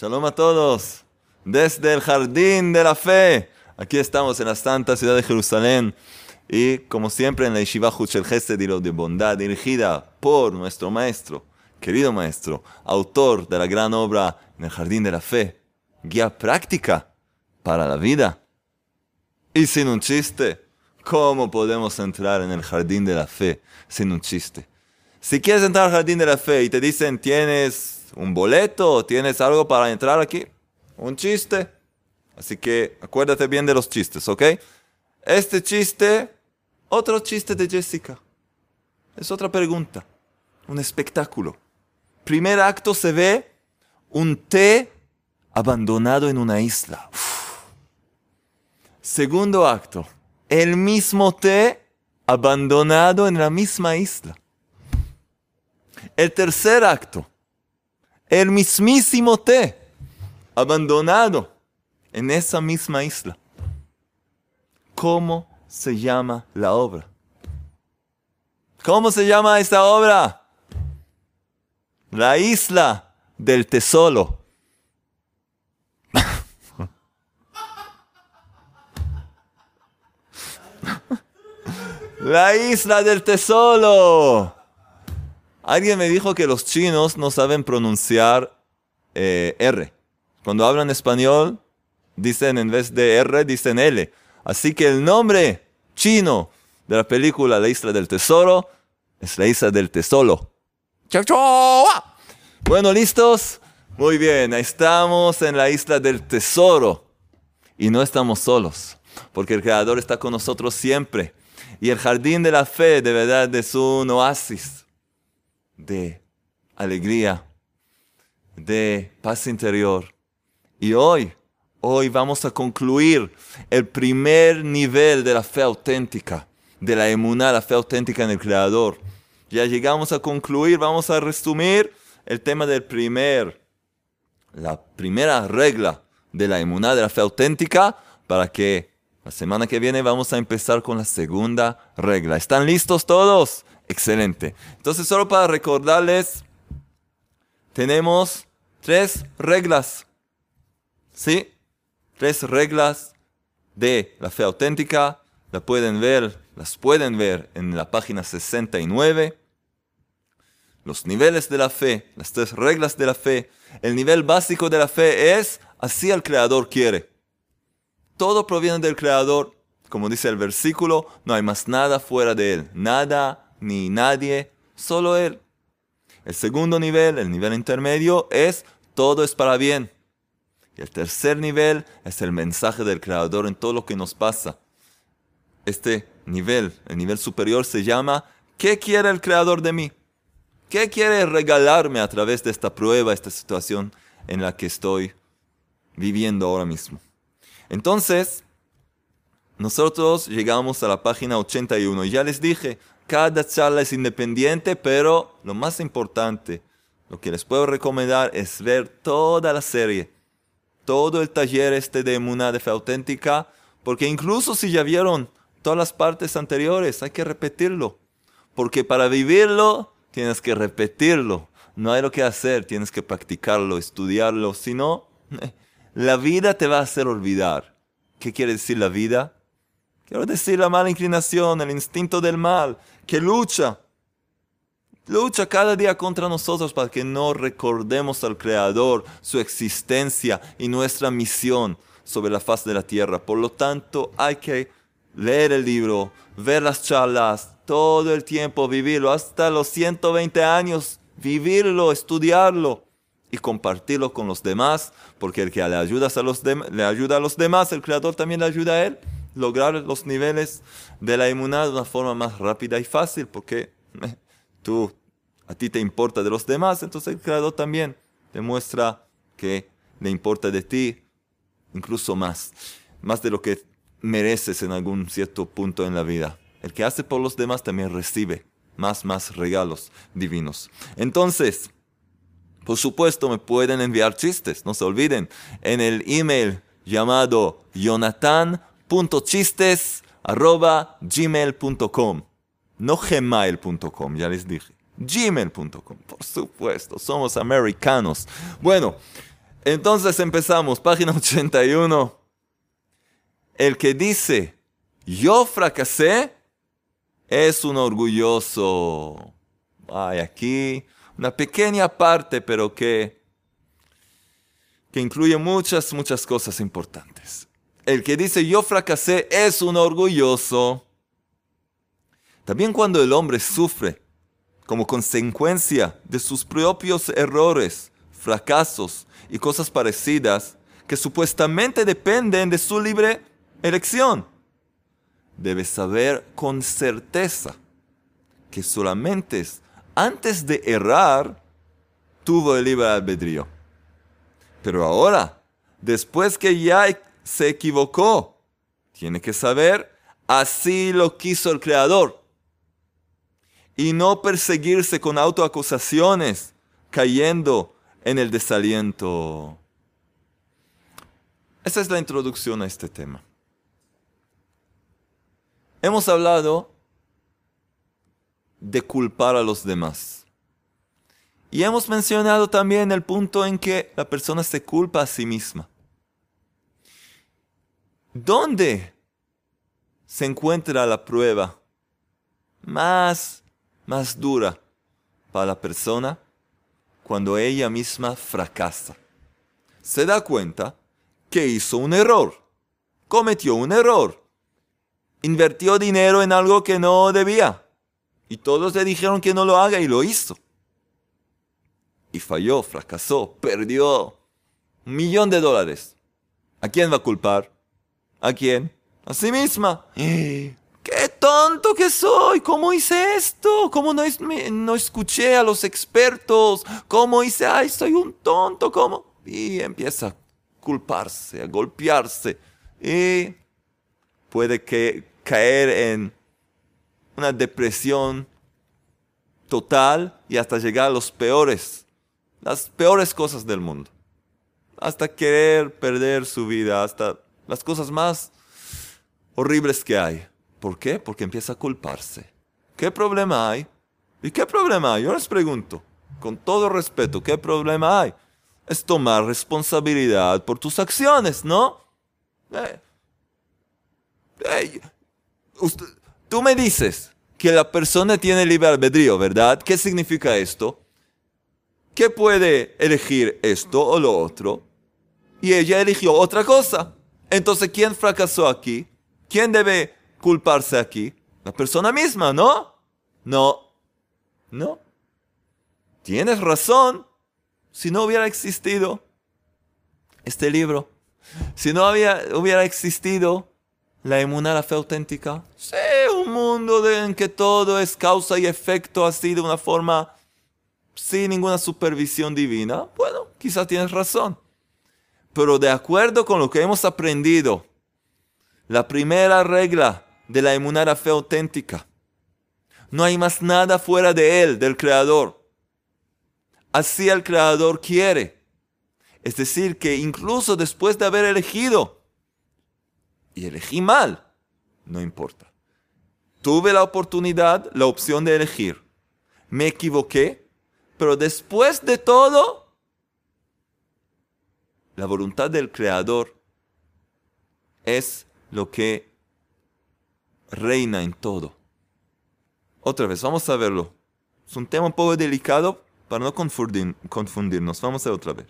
Shalom a todos. Desde el jardín de la fe. Aquí estamos en la santa ciudad de Jerusalén. Y como siempre en la Yeshiva Huchel de bondad dirigida por nuestro maestro, querido maestro, autor de la gran obra en el jardín de la fe. Guía práctica para la vida. Y sin un chiste, ¿cómo podemos entrar en el jardín de la fe sin un chiste? Si quieres entrar al jardín de la fe y te dicen tienes un boleto, tienes algo para entrar aquí, un chiste. Así que acuérdate bien de los chistes, ¿ok? Este chiste, otro chiste de Jessica. Es otra pregunta, un espectáculo. Primer acto se ve un té abandonado en una isla. Segundo acto, el mismo té abandonado en la misma isla. El tercer acto, el mismísimo té, abandonado en esa misma isla. ¿Cómo se llama la obra? ¿Cómo se llama esta obra? La isla del tesoro. La isla del tesoro. Alguien me dijo que los chinos no saben pronunciar eh, R. Cuando hablan español, dicen en vez de R, dicen L. Así que el nombre chino de la película La Isla del Tesoro es la Isla del Tesoro. Bueno, ¿listos? Muy bien, estamos en la Isla del Tesoro. Y no estamos solos, porque el Creador está con nosotros siempre. Y el jardín de la fe de verdad es un oasis de alegría, de paz interior. Y hoy, hoy vamos a concluir el primer nivel de la fe auténtica, de la emuná, la fe auténtica en el Creador. Ya llegamos a concluir, vamos a resumir el tema del primer, la primera regla de la emuná, de la fe auténtica, para que la semana que viene vamos a empezar con la segunda regla. ¿Están listos todos? Excelente. Entonces, solo para recordarles, tenemos tres reglas. ¿Sí? Tres reglas de la fe auténtica. La pueden ver, las pueden ver en la página 69. Los niveles de la fe, las tres reglas de la fe. El nivel básico de la fe es así el Creador quiere. Todo proviene del Creador. Como dice el versículo, no hay más nada fuera de Él. Nada ni nadie, solo Él. El segundo nivel, el nivel intermedio, es todo es para bien. Y el tercer nivel es el mensaje del Creador en todo lo que nos pasa. Este nivel, el nivel superior, se llama ¿qué quiere el Creador de mí? ¿Qué quiere regalarme a través de esta prueba, esta situación en la que estoy viviendo ahora mismo? Entonces, nosotros llegamos a la página 81 y ya les dije, cada charla es independiente, pero lo más importante, lo que les puedo recomendar es ver toda la serie, todo el taller este de Emuná de Fe Auténtica, porque incluso si ya vieron todas las partes anteriores, hay que repetirlo. Porque para vivirlo, tienes que repetirlo. No hay lo que hacer, tienes que practicarlo, estudiarlo. Si no, la vida te va a hacer olvidar. ¿Qué quiere decir la vida? Quiero decir la mala inclinación, el instinto del mal, que lucha. Lucha cada día contra nosotros para que no recordemos al Creador, su existencia y nuestra misión sobre la faz de la tierra. Por lo tanto, hay que leer el libro, ver las charlas, todo el tiempo vivirlo, hasta los 120 años, vivirlo, estudiarlo y compartirlo con los demás, porque el que le, le ayuda a los demás, el Creador también le ayuda a él lograr los niveles de la inmunidad de una forma más rápida y fácil, porque eh, tú, a ti te importa de los demás, entonces el creador también demuestra que le importa de ti incluso más, más de lo que mereces en algún cierto punto en la vida. El que hace por los demás también recibe más, más regalos divinos. Entonces, por supuesto, me pueden enviar chistes, no se olviden, en el email llamado Jonathan chistes gmail.com. No gmail.com, ya les dije. Gmail.com, por supuesto, somos americanos. Bueno, Entonces empezamos, página 81. El que dice, yo fracasé, es un orgulloso. Hay aquí una pequeña parte, pero que, que incluye muchas, muchas cosas importantes. El que dice yo fracasé es un orgulloso. También cuando el hombre sufre como consecuencia de sus propios errores, fracasos y cosas parecidas que supuestamente dependen de su libre elección, debe saber con certeza que solamente antes de errar tuvo el libre albedrío. Pero ahora, después que ya se equivocó, tiene que saber, así lo quiso el Creador. Y no perseguirse con autoacusaciones, cayendo en el desaliento. Esa es la introducción a este tema. Hemos hablado de culpar a los demás. Y hemos mencionado también el punto en que la persona se culpa a sí misma. ¿Dónde se encuentra la prueba más, más dura para la persona? Cuando ella misma fracasa. Se da cuenta que hizo un error, cometió un error invirtió dinero en algo que no debía. Y todos le dijeron que no lo haga y lo hizo. Y falló, fracasó, perdió un millón de dólares. ¿A quién va a culpar? ¿A quién? A sí misma. ¡Qué tonto que soy! ¿Cómo hice esto? ¿Cómo no, escuché a los expertos? ¿Cómo hice? ¡Ay, soy un tonto! ¿Cómo? Y empieza a culparse, a golpearse. Y puede que caer en una depresión total y hasta llegar a los peores, las peores cosas del mundo. Hasta querer perder su vida, hasta las cosas más horribles que hay. ¿Por qué? Porque empieza a culparse. ¿Qué problema hay? ¿Y qué problema hay? Yo les pregunto, con todo respeto, ¿qué problema hay? Es tomar responsabilidad por tus acciones, ¿no? Eh, tú me dices que la persona tiene libre albedrío, ¿verdad? ¿Qué significa esto? Que puede elegir esto o lo otro. Y ella eligió otra cosa. Entonces, ¿quién fracasó aquí? ¿Quién debe culparse aquí? La persona misma, ¿no? No. No. Tienes razón. Si no hubiera existido este libro, si no había, hubiera existido la emuná, la fe auténtica. Sí, un mundo en que todo es causa y efecto así de una forma sin ninguna supervisión divina. Bueno, quizás tienes razón. Pero de acuerdo con lo que hemos aprendido, la primera regla de la la fe auténtica, no hay más nada fuera de él, del Creador. Así el Creador quiere. Es decir, que incluso después de haber elegido y elegí mal, no importa. Tuve la oportunidad, la opción de elegir. Me equivoqué, pero después de todo, la voluntad del Creador es lo que reina en todo. Otra vez, vamos a verlo. Es un tema un poco delicado para no confundirnos. Vamos a ver otra vez.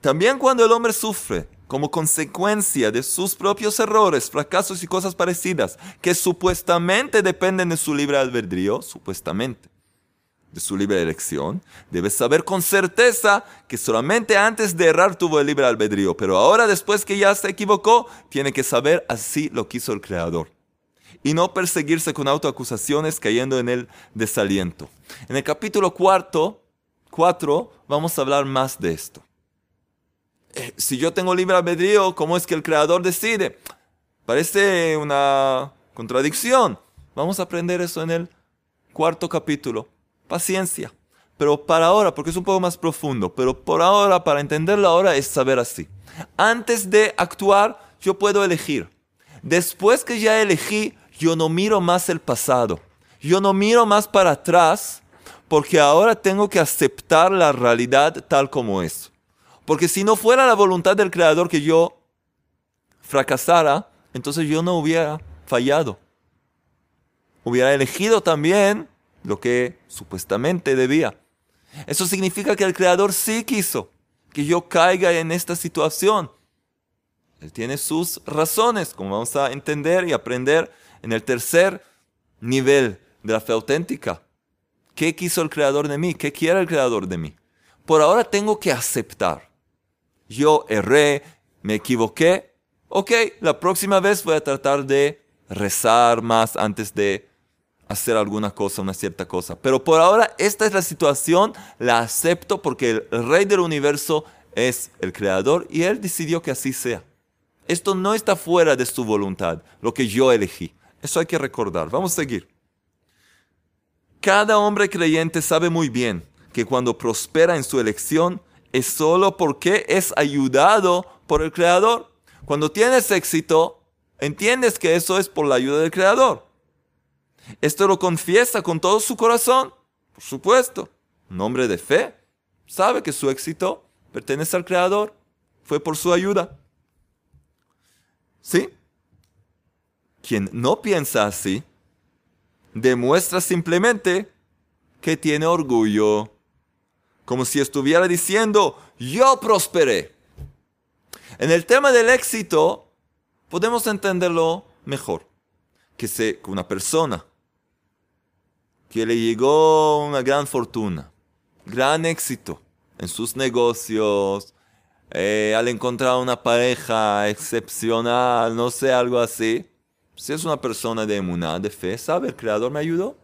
También cuando el hombre sufre como consecuencia de sus propios errores, fracasos y cosas parecidas, que supuestamente dependen de su libre albedrío, supuestamente, de su libre elección, debe saber con certeza que solamente antes de errar tuvo el libre albedrío, pero ahora después que ya se equivocó, tiene que saber así lo quiso el Creador. Y no perseguirse con autoacusaciones cayendo en el desaliento. En el capítulo cuarto, 4 vamos a hablar más de esto. Eh, si yo tengo libre albedrío, ¿cómo es que el creador decide? Parece una contradicción. Vamos a aprender eso en el cuarto capítulo. Paciencia. Pero para ahora, porque es un poco más profundo, pero por ahora, para entenderlo ahora, es saber así. Antes de actuar, yo puedo elegir. Después que ya elegí, yo no miro más el pasado. Yo no miro más para atrás porque ahora tengo que aceptar la realidad tal como es. Porque si no fuera la voluntad del Creador que yo fracasara, entonces yo no hubiera fallado. Hubiera elegido también lo que supuestamente debía. Eso significa que el Creador sí quiso que yo caiga en esta situación. Él tiene sus razones, como vamos a entender y aprender en el tercer nivel de la fe auténtica. ¿Qué quiso el Creador de mí? ¿Qué quiere el Creador de mí? Por ahora tengo que aceptar. Yo erré, me equivoqué. Ok, la próxima vez voy a tratar de rezar más antes de hacer alguna cosa, una cierta cosa. Pero por ahora esta es la situación, la acepto porque el rey del universo es el creador y él decidió que así sea. Esto no está fuera de su voluntad, lo que yo elegí. Eso hay que recordar. Vamos a seguir. Cada hombre creyente sabe muy bien que cuando prospera en su elección es solo porque es ayudado por el Creador. Cuando tienes éxito, entiendes que eso es por la ayuda del Creador. Esto lo confiesa con todo su corazón, por supuesto. Un hombre de fe sabe que su éxito pertenece al Creador, fue por su ayuda. ¿Sí? Quien no piensa así, demuestra simplemente que tiene orgullo, como si estuviera diciendo, yo prosperé. En el tema del éxito, podemos entenderlo mejor. Que, se, una persona que le llegó una gran fortuna, gran éxito en sus negocios, eh, al encontrar una pareja excepcional, no sé, algo así, si es una persona de emuná, de fe, sabe, el Creador me ayudó.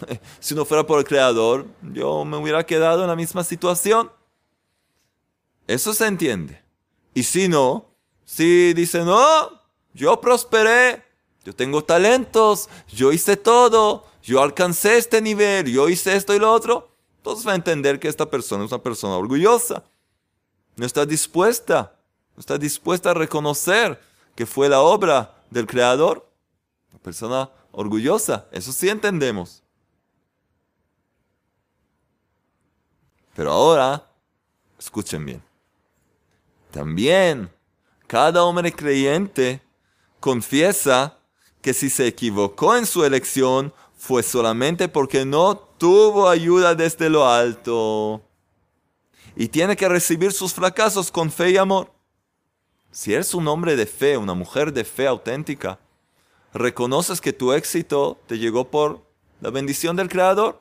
si no fuera por el Creador, yo me hubiera quedado en la misma situación. Eso se entiende. Y si no, si dice, no, yo prosperé, yo tengo talentos, yo hice todo, yo alcancé este nivel, yo hice esto y lo otro, entonces va a entender que esta persona es una persona orgullosa. No está dispuesta, no está dispuesta a reconocer que fue la obra del Creador persona orgullosa, eso sí entendemos. Pero ahora, escuchen bien. También cada hombre creyente confiesa que si se equivocó en su elección fue solamente porque no tuvo ayuda desde lo alto. Y tiene que recibir sus fracasos con fe y amor. Si eres un hombre de fe, una mujer de fe auténtica, reconoces que tu éxito te llegó por la bendición del Creador,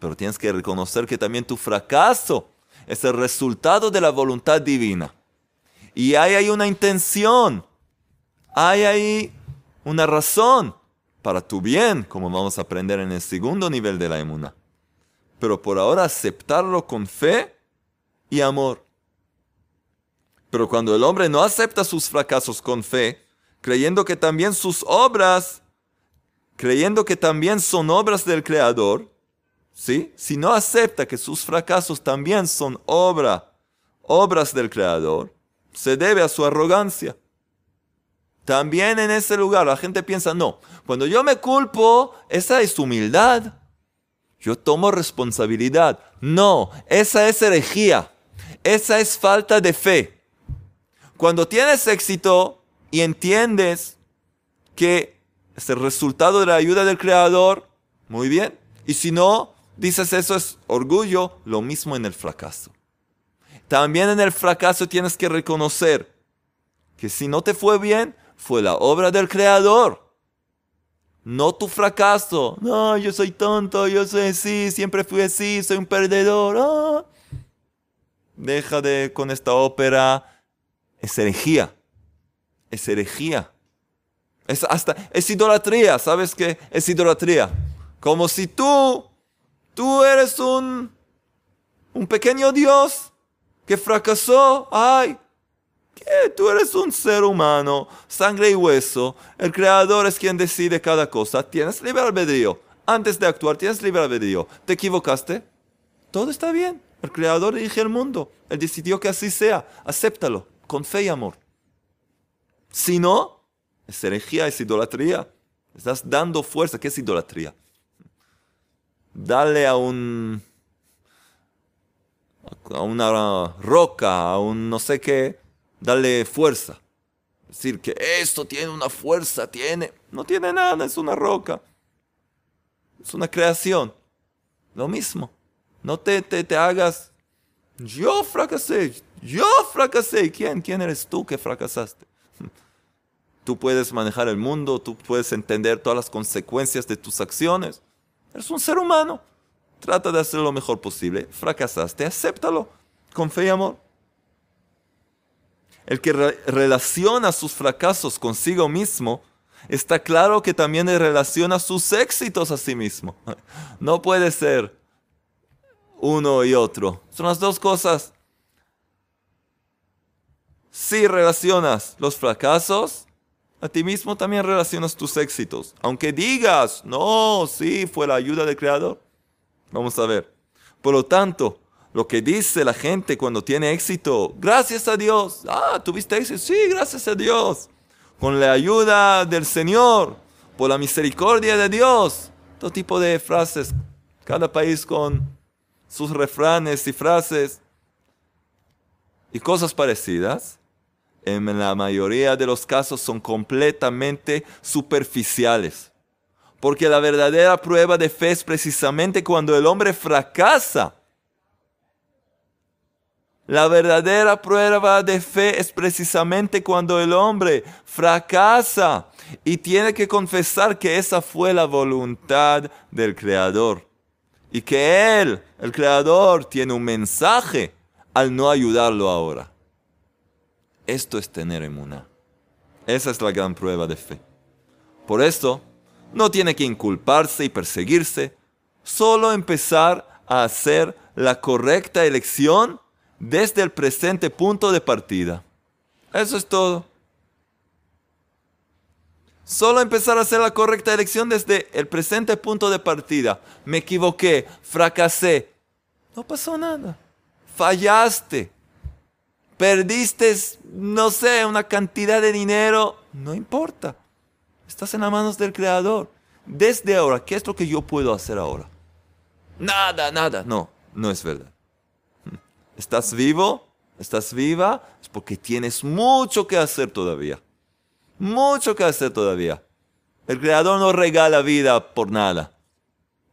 pero tienes que reconocer que también tu fracaso es el resultado de la voluntad divina. Y hay ahí una intención, hay ahí una razón para tu bien, como vamos a aprender en el segundo nivel de la emuna. Pero por ahora aceptarlo con fe y amor. Pero cuando el hombre no acepta sus fracasos con fe, creyendo que también sus obras, creyendo que también son obras del Creador, ¿sí? Si no acepta que sus fracasos también son obra, obras del Creador, se debe a su arrogancia. También en ese lugar la gente piensa, no, cuando yo me culpo, esa es humildad. Yo tomo responsabilidad. No, esa es herejía. Esa es falta de fe. Cuando tienes éxito, y entiendes que es el resultado de la ayuda del Creador, muy bien. Y si no, dices eso es orgullo, lo mismo en el fracaso. También en el fracaso tienes que reconocer que si no te fue bien, fue la obra del Creador. No tu fracaso. No, yo soy tonto, yo soy así, siempre fui así, soy un perdedor. Ah. Deja de con esta ópera. Es herejía es herejía. Es hasta, es idolatría, ¿sabes qué? Es idolatría. Como si tú, tú eres un, un pequeño Dios que fracasó. Ay, ¿qué? Tú eres un ser humano, sangre y hueso. El creador es quien decide cada cosa. Tienes libre albedrío. Antes de actuar, tienes libre albedrío. ¿Te equivocaste? Todo está bien. El creador dirige el mundo. Él decidió que así sea. Acéptalo, con fe y amor. Si no, es herejía, es idolatría. Estás dando fuerza. ¿Qué es idolatría? dale a un a una roca, a un no sé qué, dale fuerza. Decir que esto tiene una fuerza, tiene, no tiene nada, es una roca. Es una creación. Lo mismo. No te, te, te hagas, yo fracasé, yo fracasé. ¿Quién? ¿Quién eres tú que fracasaste? Tú puedes manejar el mundo, tú puedes entender todas las consecuencias de tus acciones. Eres un ser humano. Trata de hacer lo mejor posible. Fracasaste, acéptalo con fe y amor. El que relaciona sus fracasos consigo mismo, está claro que también relaciona sus éxitos a sí mismo. No puede ser uno y otro. Son las dos cosas. Si relacionas los fracasos, a ti mismo también relacionas tus éxitos. Aunque digas, no, sí, fue la ayuda del Creador. Vamos a ver. Por lo tanto, lo que dice la gente cuando tiene éxito, gracias a Dios. Ah, tuviste éxito. Sí, gracias a Dios. Con la ayuda del Señor, por la misericordia de Dios. Todo tipo de frases. Cada país con sus refranes y frases y cosas parecidas. En la mayoría de los casos son completamente superficiales. Porque la verdadera prueba de fe es precisamente cuando el hombre fracasa. La verdadera prueba de fe es precisamente cuando el hombre fracasa y tiene que confesar que esa fue la voluntad del Creador. Y que Él, el Creador, tiene un mensaje al no ayudarlo ahora. Esto es tener emuna. Esa es la gran prueba de fe. Por eso, no tiene que inculparse y perseguirse, solo empezar a hacer la correcta elección desde el presente punto de partida. Eso es todo. Solo empezar a hacer la correcta elección desde el presente punto de partida. Me equivoqué, fracasé. No pasó nada. Fallaste. Perdiste, no sé, una cantidad de dinero. No importa. Estás en las manos del Creador. Desde ahora, ¿qué es lo que yo puedo hacer ahora? Nada, nada. No, no es verdad. ¿Estás vivo? ¿Estás viva? Es porque tienes mucho que hacer todavía. Mucho que hacer todavía. El Creador no regala vida por nada.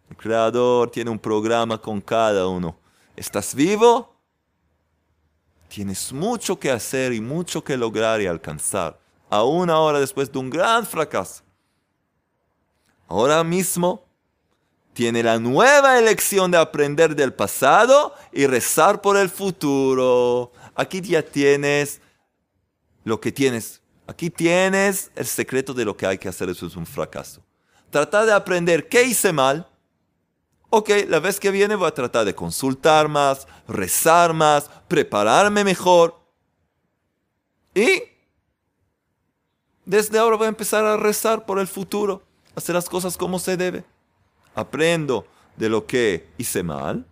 El Creador tiene un programa con cada uno. ¿Estás vivo? Tienes mucho que hacer y mucho que lograr y alcanzar aún ahora después de un gran fracaso. Ahora mismo tiene la nueva elección de aprender del pasado y rezar por el futuro. Aquí ya tienes lo que tienes. Aquí tienes el secreto de lo que hay que hacer. Eso es un fracaso. Tratar de aprender qué hice mal. Ok, la vez que viene voy a tratar de consultar más, rezar más, prepararme mejor. Y desde ahora voy a empezar a rezar por el futuro, hacer las cosas como se debe. Aprendo de lo que hice mal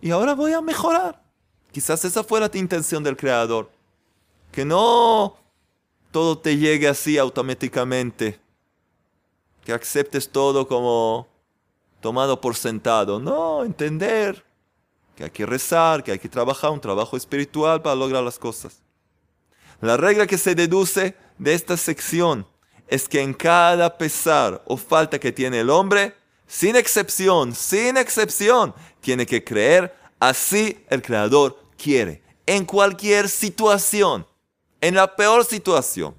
y ahora voy a mejorar. Quizás esa fue la intención del Creador. Que no todo te llegue así automáticamente. Que aceptes todo como tomado por sentado. No, entender que hay que rezar, que hay que trabajar un trabajo espiritual para lograr las cosas. La regla que se deduce de esta sección es que en cada pesar o falta que tiene el hombre, sin excepción, sin excepción, tiene que creer así el Creador quiere. En cualquier situación, en la peor situación,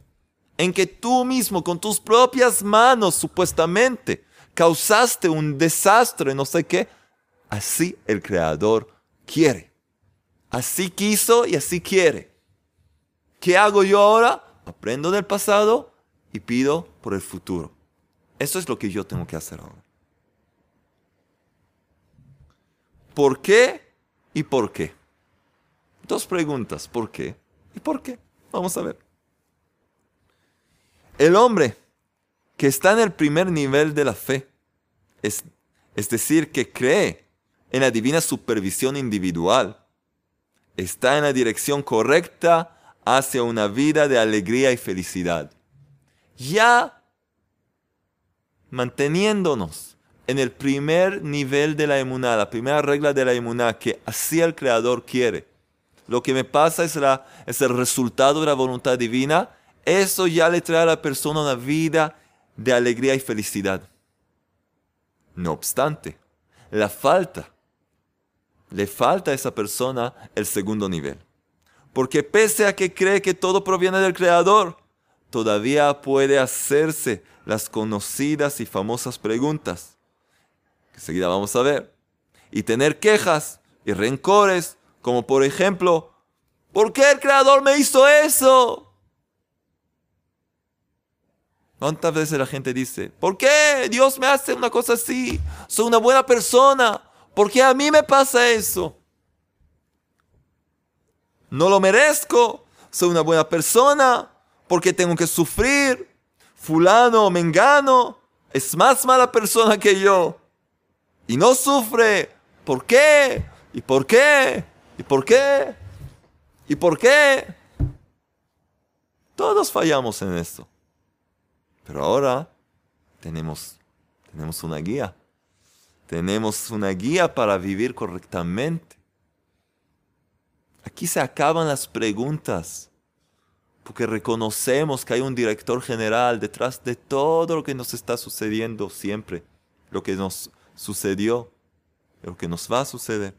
en que tú mismo con tus propias manos supuestamente causaste un desastre, no sé qué, así el Creador quiere. Así quiso y así quiere. ¿Qué hago yo ahora? aprendo del pasado y pido por el futuro. Eso es lo que yo tengo que hacer ahora. ¿Por qué y por qué? Dos preguntas, ¿por qué y por qué? Vamos a ver. El hombre que está en el primer nivel de la fe, es, es decir, que cree en la divina supervisión individual, está en la dirección correcta hacia una vida de alegría y felicidad. Ya manteniéndonos en el primer nivel de la emuná, la primera regla de la emuná, que así el Creador quiere. Lo que me pasa es, la, es el resultado de la voluntad divina. Eso ya le trae a la persona una vida de alegría y felicidad. No obstante, la falta, le falta a esa persona el segundo nivel. Porque pese a que cree que todo proviene del Creador, todavía puede hacerse las conocidas y famosas preguntas que enseguida vamos a ver, y tener quejas y rencores, como por ejemplo, ¿por qué el Creador me hizo eso? ¿Cuántas veces la gente dice, ¿por qué Dios me hace una cosa así? Soy una buena persona, ¿por qué a mí me pasa eso? No lo merezco, soy una buena persona, ¿por qué tengo que sufrir? Fulano Mengano es más mala persona que yo y no sufre. ¿Por qué? ¿Y por qué? ¿Y por qué? ¿Y por qué? Todos fallamos en esto. Pero ahora tenemos, tenemos una guía. Tenemos una guía para vivir correctamente. Aquí se acaban las preguntas, porque reconocemos que hay un director general detrás de todo lo que nos está sucediendo siempre, lo que nos sucedió, lo que nos va a suceder.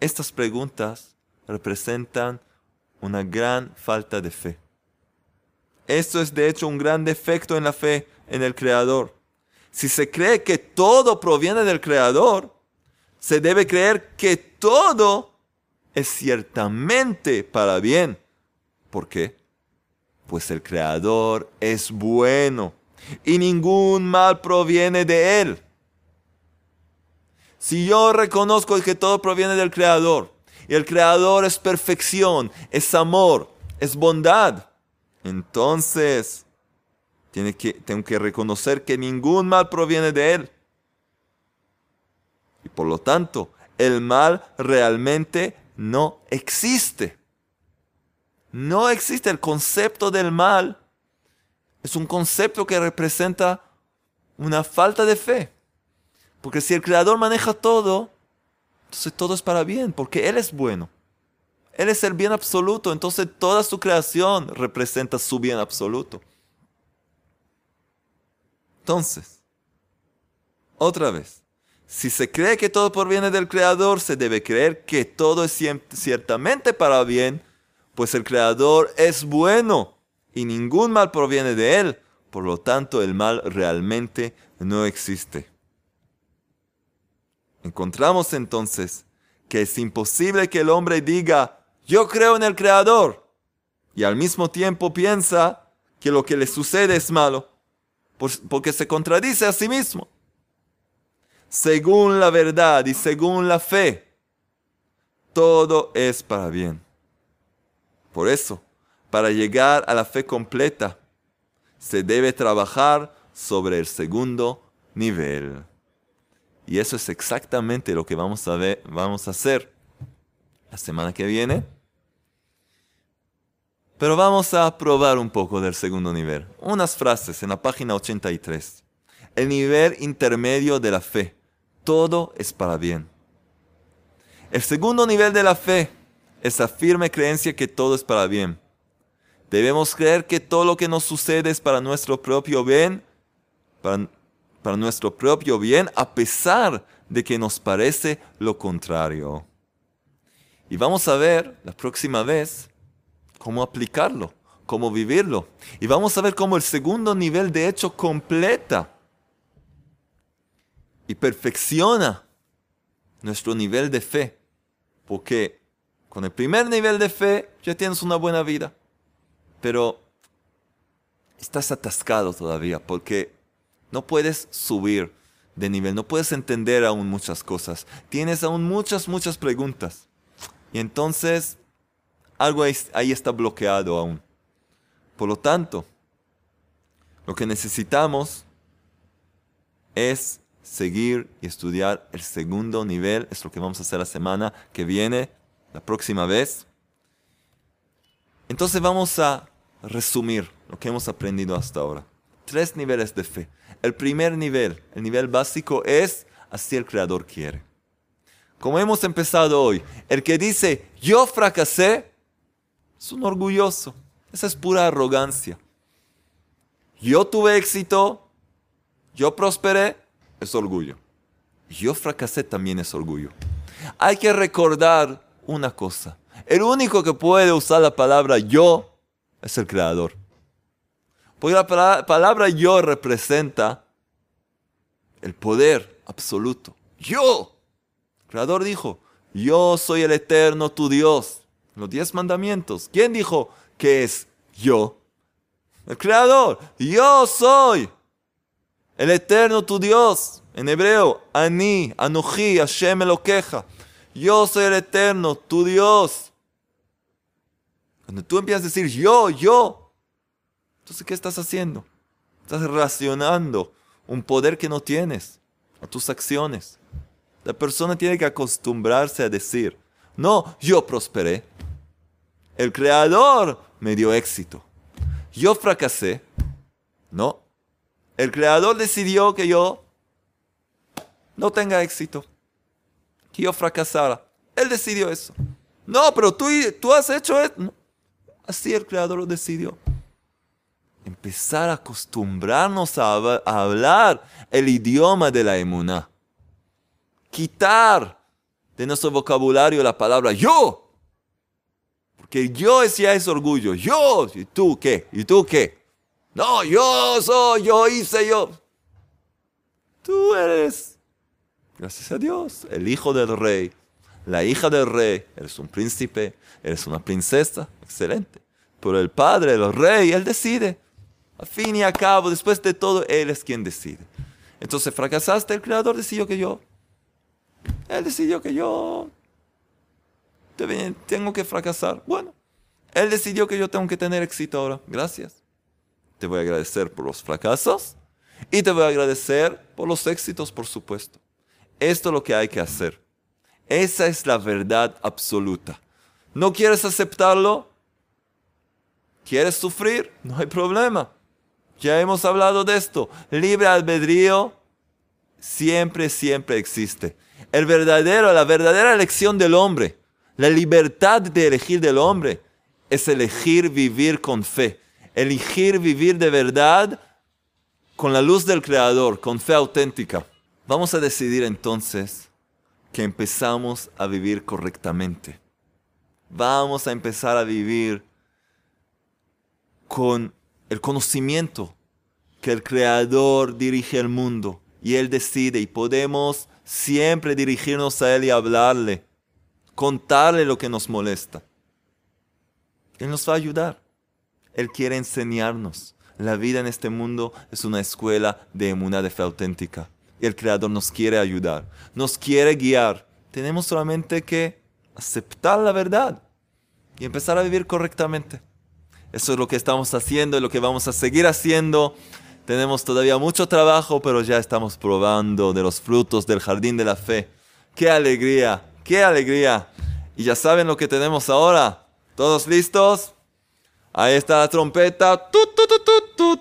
Estas preguntas representan una gran falta de fe. Esto es de hecho un gran defecto en la fe en el Creador. Si se cree que todo proviene del Creador, se debe creer que todo es ciertamente para bien. ¿Por qué? Pues el Creador es bueno y ningún mal proviene de Él. Si yo reconozco que todo proviene del Creador, y el Creador es perfección, es amor, es bondad, entonces tiene que, tengo que reconocer que ningún mal proviene de Él. Y por lo tanto, el mal realmente no existe. No existe el concepto del mal es un concepto que representa una falta de fe. Porque si el Creador maneja todo, entonces todo es para bien, porque Él es bueno. Él es el bien absoluto, entonces toda su creación representa su bien absoluto. Entonces, otra vez, si se cree que todo proviene del Creador, se debe creer que todo es ciertamente para bien, pues el Creador es bueno y ningún mal proviene de él. Por lo tanto, el mal realmente no existe. Encontramos entonces que es imposible que el hombre diga, yo creo en el Creador, y al mismo tiempo piensa que lo que le sucede es malo, porque se contradice a sí mismo. Según la verdad y según la fe, todo es para bien. Por eso, para llegar a la fe completa, se debe trabajar sobre el segundo nivel. Y eso es exactamente lo que vamos a, ver, vamos a hacer la semana que viene. Pero vamos a probar un poco del segundo nivel. Unas frases en la página 83. El nivel intermedio de la fe. Todo es para bien. El segundo nivel de la fe es la firme creencia que todo es para bien. Debemos creer que todo lo que nos sucede es para nuestro propio bien, para, nuestro propio bien, a pesar de que nos parece lo contrario. Y vamos a ver la próxima vez cómo aplicarlo, cómo vivirlo. Y vamos a ver cómo el segundo nivel de hecho completa y perfecciona nuestro nivel de fe. Porque con el primer nivel de fe ya tienes una buena vida pero estás atascado todavía porque no puedes subir de nivel, no puedes entender aún muchas cosas, tienes aún muchas, muchas preguntas. Y entonces algo ahí, está bloqueado aún. Por lo tanto, lo que necesitamos es seguir y estudiar el segundo nivel. Es lo que vamos a hacer la semana que viene, la próxima vez. Entonces vamos a resumir lo que hemos aprendido hasta ahora. tres niveles de fe. El primer nivel, el nivel básico es así el Creador quiere. Como hemos empezado hoy, el que dice yo fracasé es un orgulloso. Esa es pura arrogancia. Yo tuve éxito, yo prosperé, es orgullo. Yo fracasé también es orgullo. Hay que recordar una cosa. El único que puede usar la palabra yo es el creador. Porque la palabra yo representa el poder absoluto. Yo. El creador dijo, yo soy el eterno tu Dios. Los diez mandamientos. ¿Quién dijo que es yo? El creador. Yo soy el eterno tu Dios. En hebreo, Ani, Anoji, Hashem queja. Yo soy el eterno, tu Dios. Cuando tú empiezas a decir yo, yo, entonces ¿qué estás haciendo? Estás relacionando un poder que no tienes a tus acciones. La persona tiene que acostumbrarse a decir, no, yo prosperé. El creador me dio éxito. Yo fracasé. No. El creador decidió que yo no tenga éxito. Que yo fracasara. Él decidió eso. No, pero tú, tú has hecho esto. Así el creador lo decidió. Empezar a acostumbrarnos a, hablar el idioma de la emuna. Quitar de nuestro vocabulario la palabra yo. Porque yo es ya es orgullo. Yo. ¿Y tú qué? ¿Y tú qué? No, yo soy, yo hice, yo. Tú eres, gracias a Dios, el hijo del rey, la hija del rey. Eres un príncipe, eres una princesa. Excelente. Pero el padre, el rey, él decide. A fin y a cabo, después de todo, él es quien decide. Entonces fracasaste, el creador decidió que yo. Él decidió que yo tengo que fracasar. Bueno, él decidió que yo tengo que tener éxito ahora. Gracias. Te voy a agradecer por los fracasos y te voy a agradecer por los éxitos, por supuesto. Esto es lo que hay que hacer. Esa es la verdad absoluta. ¿No quieres aceptarlo? ¿Quieres sufrir? No hay problema. Ya hemos hablado de esto. Libre albedrío siempre, siempre existe. El verdadero, la verdadera elección del hombre, la libertad de elegir del hombre, es elegir vivir con fe elegir vivir de verdad con la luz del Creador, con fe auténtica. Vamos a decidir entonces que empezamos a vivir correctamente. Vamos a empezar a vivir con el conocimiento que el Creador dirige el mundo y Él decide y podemos siempre dirigirnos a Él y hablarle, contarle lo que nos molesta. Él nos va a ayudar. Él quiere enseñarnos. La vida en este mundo es una escuela de emuná de fe auténtica. Y el Creador nos quiere ayudar, nos quiere guiar. Tenemos solamente que aceptar la verdad y empezar a vivir correctamente. Eso es lo que estamos haciendo y lo que vamos a seguir haciendo. Tenemos todavía mucho trabajo, pero ya estamos probando de los frutos del jardín de la fe. ¡Qué alegría! ¡Qué alegría! Y ya saben lo que tenemos ahora. ¿Todos listos? Ahí está la trompeta. ¡Tu, tu,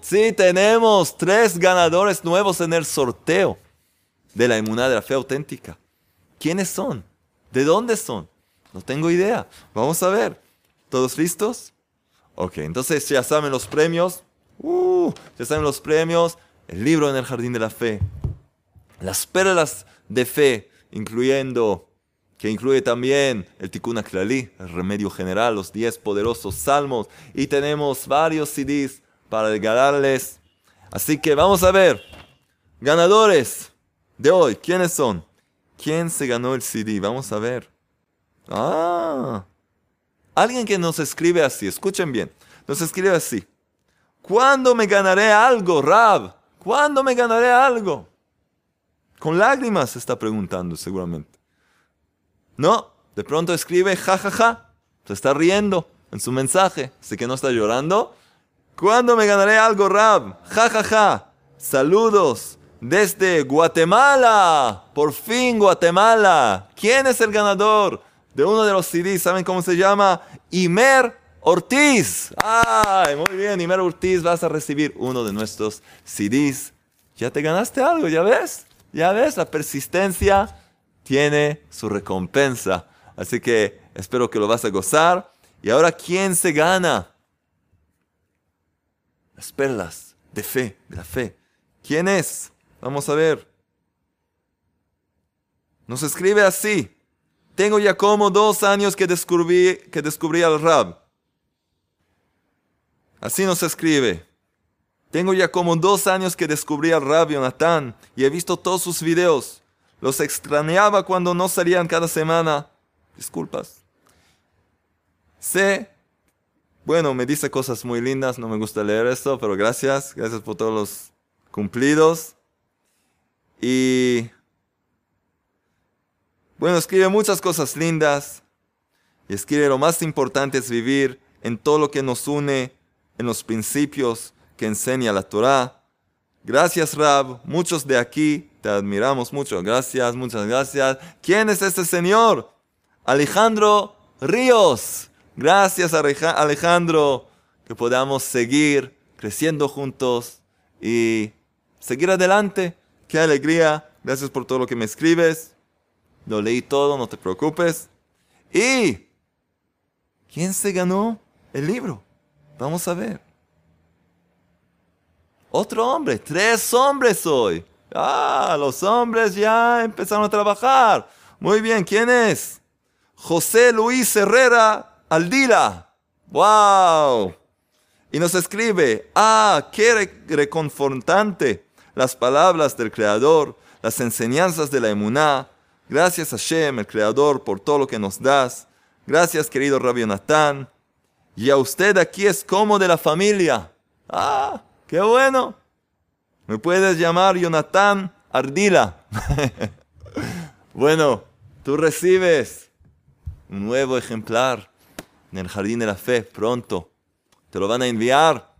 sí, tenemos tres ganadores nuevos en el sorteo de la inmunidad de la fe auténtica. ¿Quiénes son? ¿De dónde son? No tengo idea. Vamos a ver. ¿Todos listos? Ok, entonces ya saben los premios. Uh, ya saben los premios. El libro en el jardín de la fe. Las perlas de fe, incluyendo que incluye también el Tikkun Aklali, el remedio general, los 10 poderosos salmos, y tenemos varios CDs para regalarles. Así que vamos a ver, ganadores de hoy, ¿quiénes son? ¿Quién se ganó el CD? Vamos a ver. Ah, alguien que nos escribe así, escuchen bien, nos escribe así. ¿Cuándo me ganaré algo, Rab? ¿Cuándo me ganaré algo? Con lágrimas se está preguntando seguramente. No, de pronto escribe jajaja, ja, ja. se está riendo en su mensaje, así que no está llorando. ¿Cuándo me ganaré algo, Rab? Jajaja, ja, saludos desde Guatemala. Por fin, Guatemala. ¿Quién es el ganador de uno de los CDs? ¿Saben cómo se llama? Imer Ortiz. ¡Ay, muy bien! Imer Ortiz, vas a recibir uno de nuestros CDs. Ya te ganaste algo, ¿ya ves? ¿Ya ves? La persistencia tiene su recompensa. Así que espero que lo vas a gozar. Y ahora, ¿quién se gana? Las perlas de fe, de la fe. ¿Quién es? Vamos a ver. Nos escribe así. Tengo ya como dos años que descubrí, que descubrí al Rab. Así nos escribe. Tengo ya como dos años que descubrí al Rab Jonathan y he visto todos sus videos. Los extrañaba cuando no salían cada semana. Disculpas. Sé, bueno, me dice cosas muy lindas, no me gusta leer esto, pero gracias, gracias por todos los cumplidos. Y bueno, escribe muchas cosas lindas y escribe lo más importante es vivir en todo lo que nos une, en los principios que enseña la Torah. Gracias, Rab. Muchos de aquí te admiramos mucho. Gracias, muchas gracias. ¿Quién es este señor? Alejandro Ríos. Gracias, Alejandro, que podamos seguir creciendo juntos y seguir adelante. Qué alegría. Gracias por todo lo que me escribes. Lo leí todo, no te preocupes. ¿Y quién se ganó el libro? Vamos a ver. Otro hombre, tres hombres hoy. Ah, los hombres ya empezaron a trabajar. Muy bien, ¿quién es? José Luis Herrera Aldila. ¡Wow! Y nos escribe, ah, qué reconfortante las palabras del Creador, las enseñanzas de la emuná, Gracias a Shem, el Creador, por todo lo que nos das. Gracias, querido Rabbi Natán. Y a usted aquí es como de la familia. Ah, qué bueno. Me puedes llamar Jonathan Ardila. bueno, tú recibes un nuevo ejemplar en el Jardín de la Fe pronto. Te lo van a enviar.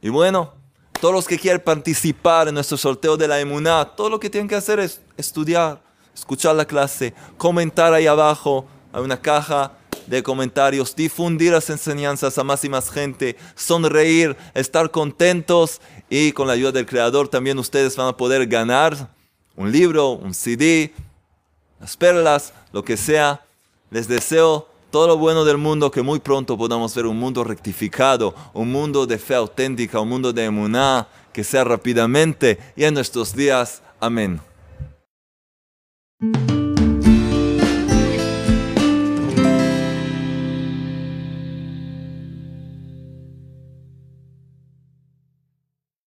Y bueno, todos los que quieran participar en nuestro sorteo de la Emuná, todo lo que tienen que hacer es estudiar escuchar la clase, comentar ahí abajo, hay una caja de comentarios, difundir las enseñanzas a más y más gente, sonreír, estar contentos y con la ayuda del Creador también ustedes van a poder ganar un libro, un CD, las perlas, lo que sea. Les deseo todo lo bueno del mundo, que muy pronto podamos ver un mundo rectificado, un mundo de fe auténtica, un mundo de emuná, que sea rápidamente y en nuestros días. Amén.